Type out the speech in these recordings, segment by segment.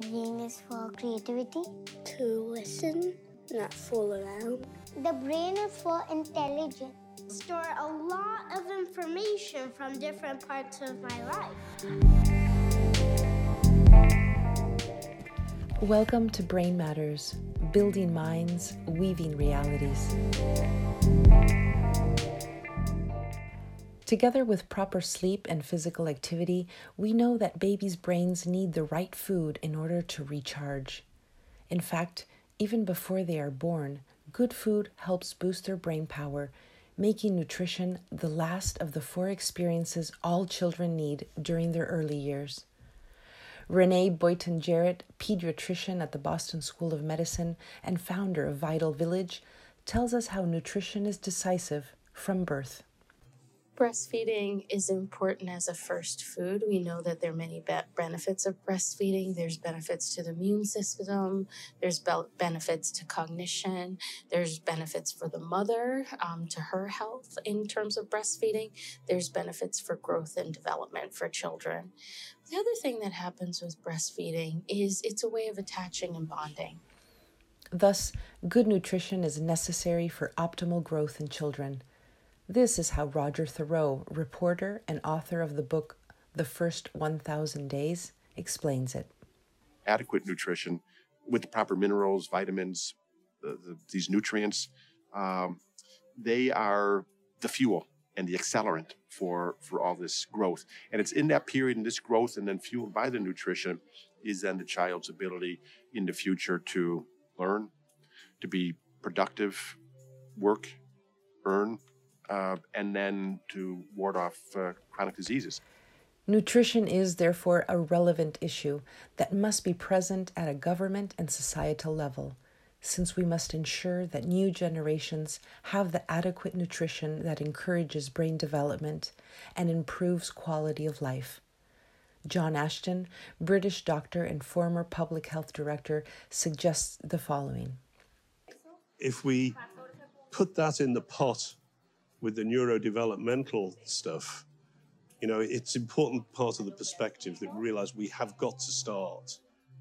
Brain is for creativity. To listen, not fool around. The brain is for intelligence. Store a lot of information from different parts of my life. Welcome to Brain Matters, building minds, weaving realities. Together with proper sleep and physical activity, we know that babies' brains need the right food in order to recharge. In fact, even before they are born, good food helps boost their brain power, making nutrition the last of the four experiences all children need during their early years. Renee Boynton Jarrett, pediatrician at the Boston School of Medicine and founder of Vital Village, tells us how nutrition is decisive from birth. Breastfeeding is important as a first food. We know that there are many be- benefits of breastfeeding. There's benefits to the immune system, there's be- benefits to cognition, there's benefits for the mother um, to her health in terms of breastfeeding, there's benefits for growth and development for children. The other thing that happens with breastfeeding is it's a way of attaching and bonding. Thus, good nutrition is necessary for optimal growth in children. This is how Roger Thurow, reporter and author of the book The First 1000 Days, explains it. Adequate nutrition with the proper minerals, vitamins, the, the, these nutrients, um, they are the fuel and the accelerant for, for all this growth. And it's in that period, and this growth, and then fueled by the nutrition, is then the child's ability in the future to learn, to be productive, work, earn, uh, and then to ward off uh, chronic diseases. Nutrition is therefore a relevant issue that must be present at a government and societal level, since we must ensure that new generations have the adequate nutrition that encourages brain development and improves quality of life. John Ashton, British doctor and former public health director, suggests the following If we put that in the pot with the neurodevelopmental stuff, you know, it's important part of the perspective that we realize we have got to start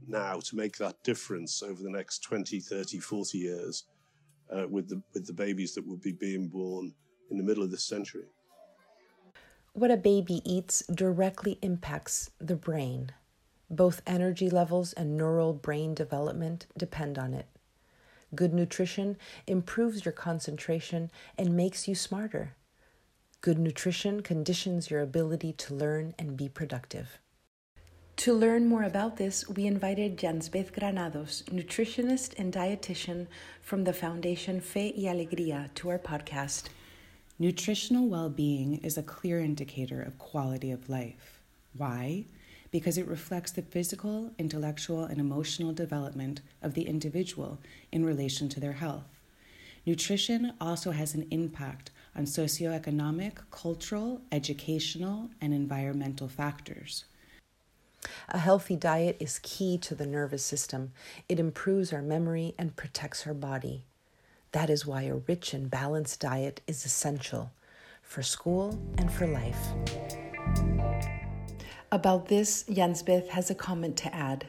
now to make that difference over the next 20, 30, 40 years uh, with, the, with the babies that will be being born in the middle of this century. What a baby eats directly impacts the brain. Both energy levels and neural brain development depend on it. Good nutrition improves your concentration and makes you smarter. Good nutrition conditions your ability to learn and be productive. To learn more about this, we invited Jansbeth Granados, nutritionist and dietitian from the Foundation Fe y Alegría, to our podcast. Nutritional well being is a clear indicator of quality of life. Why? Because it reflects the physical, intellectual, and emotional development of the individual in relation to their health. Nutrition also has an impact on socioeconomic, cultural, educational, and environmental factors. A healthy diet is key to the nervous system. It improves our memory and protects our body. That is why a rich and balanced diet is essential for school and for life. About this, Jansbeth has a comment to add.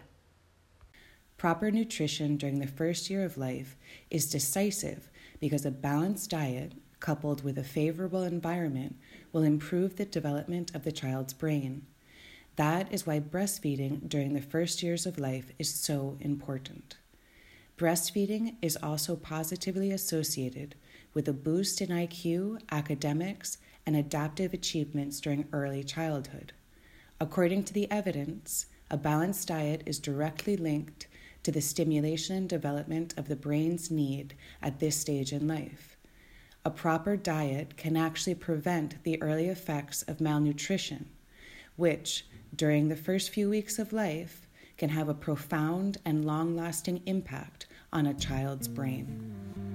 Proper nutrition during the first year of life is decisive because a balanced diet, coupled with a favorable environment, will improve the development of the child's brain. That is why breastfeeding during the first years of life is so important. Breastfeeding is also positively associated with a boost in IQ, academics, and adaptive achievements during early childhood. According to the evidence, a balanced diet is directly linked to the stimulation and development of the brain's need at this stage in life. A proper diet can actually prevent the early effects of malnutrition, which, during the first few weeks of life, can have a profound and long lasting impact on a child's brain.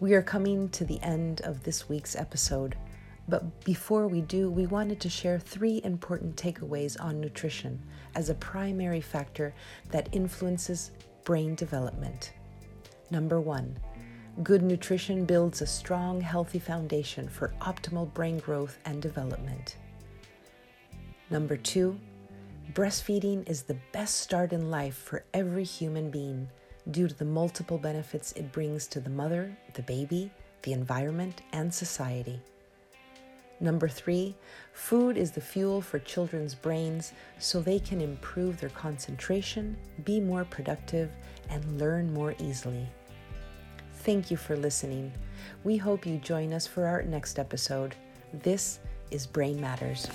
We are coming to the end of this week's episode, but before we do, we wanted to share three important takeaways on nutrition as a primary factor that influences brain development. Number one, Good nutrition builds a strong, healthy foundation for optimal brain growth and development. Number two, breastfeeding is the best start in life for every human being due to the multiple benefits it brings to the mother, the baby, the environment, and society. Number three, food is the fuel for children's brains so they can improve their concentration, be more productive, and learn more easily. Thank you for listening. We hope you join us for our next episode. This is Brain Matters.